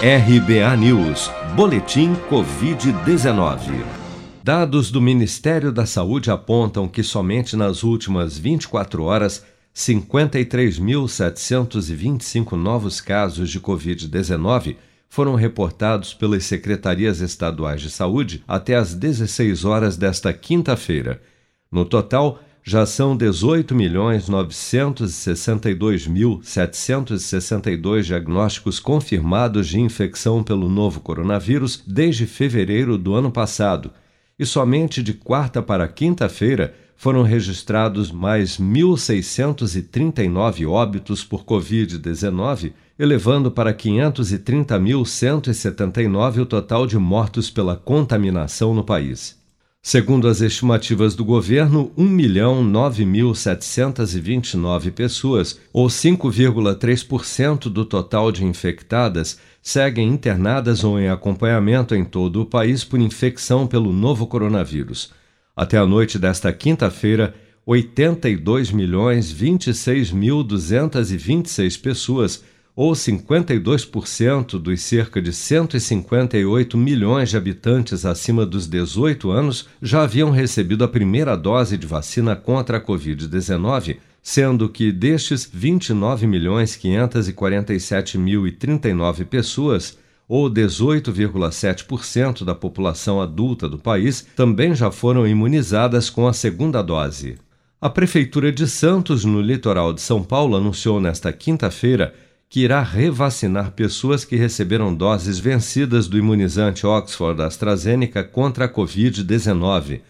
RBA News, Boletim Covid-19. Dados do Ministério da Saúde apontam que somente nas últimas 24 horas, 53.725 novos casos de Covid-19 foram reportados pelas secretarias estaduais de saúde até às 16 horas desta quinta-feira. No total, já são 18.962.762 diagnósticos confirmados de infecção pelo novo coronavírus desde fevereiro do ano passado, e somente de quarta para quinta-feira foram registrados mais 1.639 óbitos por Covid-19, elevando para 530.179 o total de mortos pela contaminação no país. Segundo as estimativas do governo, 1.009.729 pessoas, ou 5,3% do total de infectadas, seguem internadas ou em acompanhamento em todo o país por infecção pelo novo coronavírus. Até a noite desta quinta-feira, 82.026.226 pessoas ou 52% dos cerca de 158 milhões de habitantes acima dos 18 anos já haviam recebido a primeira dose de vacina contra a Covid-19, sendo que destes 29.547.039 pessoas, ou 18,7% da população adulta do país, também já foram imunizadas com a segunda dose. A Prefeitura de Santos, no litoral de São Paulo, anunciou nesta quinta-feira que irá revacinar pessoas que receberam doses vencidas do imunizante Oxford AstraZeneca contra a Covid-19.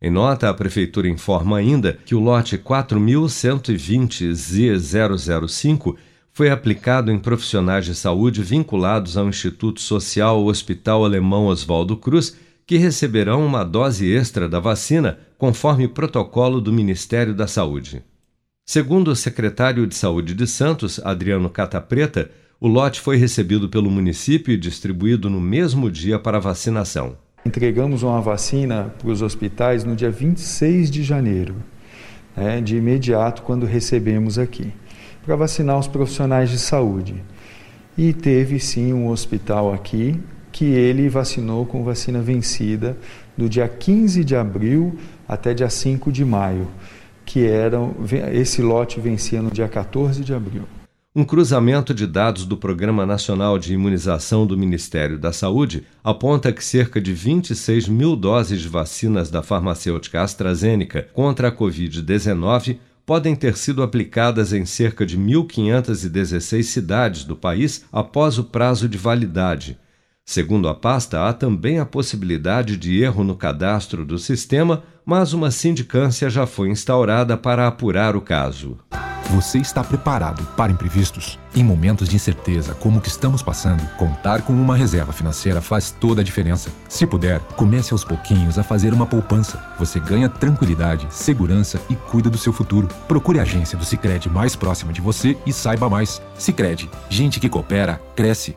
Em nota, a Prefeitura informa ainda que o lote 4120Z005 foi aplicado em profissionais de saúde vinculados ao Instituto Social Hospital Alemão Oswaldo Cruz, que receberão uma dose extra da vacina, conforme protocolo do Ministério da Saúde. Segundo o secretário de Saúde de Santos, Adriano Catapreta, o lote foi recebido pelo município e distribuído no mesmo dia para vacinação. Entregamos uma vacina para os hospitais no dia 26 de janeiro, né, de imediato, quando recebemos aqui, para vacinar os profissionais de saúde. E teve sim um hospital aqui que ele vacinou com vacina vencida do dia 15 de abril até dia 5 de maio que eram esse lote vencia no dia 14 de abril. Um cruzamento de dados do Programa Nacional de Imunização do Ministério da Saúde aponta que cerca de 26 mil doses de vacinas da farmacêutica AstraZeneca contra a Covid-19 podem ter sido aplicadas em cerca de 1.516 cidades do país após o prazo de validade. Segundo a pasta, há também a possibilidade de erro no cadastro do sistema mas uma sindicância já foi instaurada para apurar o caso. Você está preparado para imprevistos? Em momentos de incerteza como o que estamos passando, contar com uma reserva financeira faz toda a diferença. Se puder, comece aos pouquinhos a fazer uma poupança. Você ganha tranquilidade, segurança e cuida do seu futuro. Procure a agência do Sicredi mais próxima de você e saiba mais. Sicredi, gente que coopera cresce.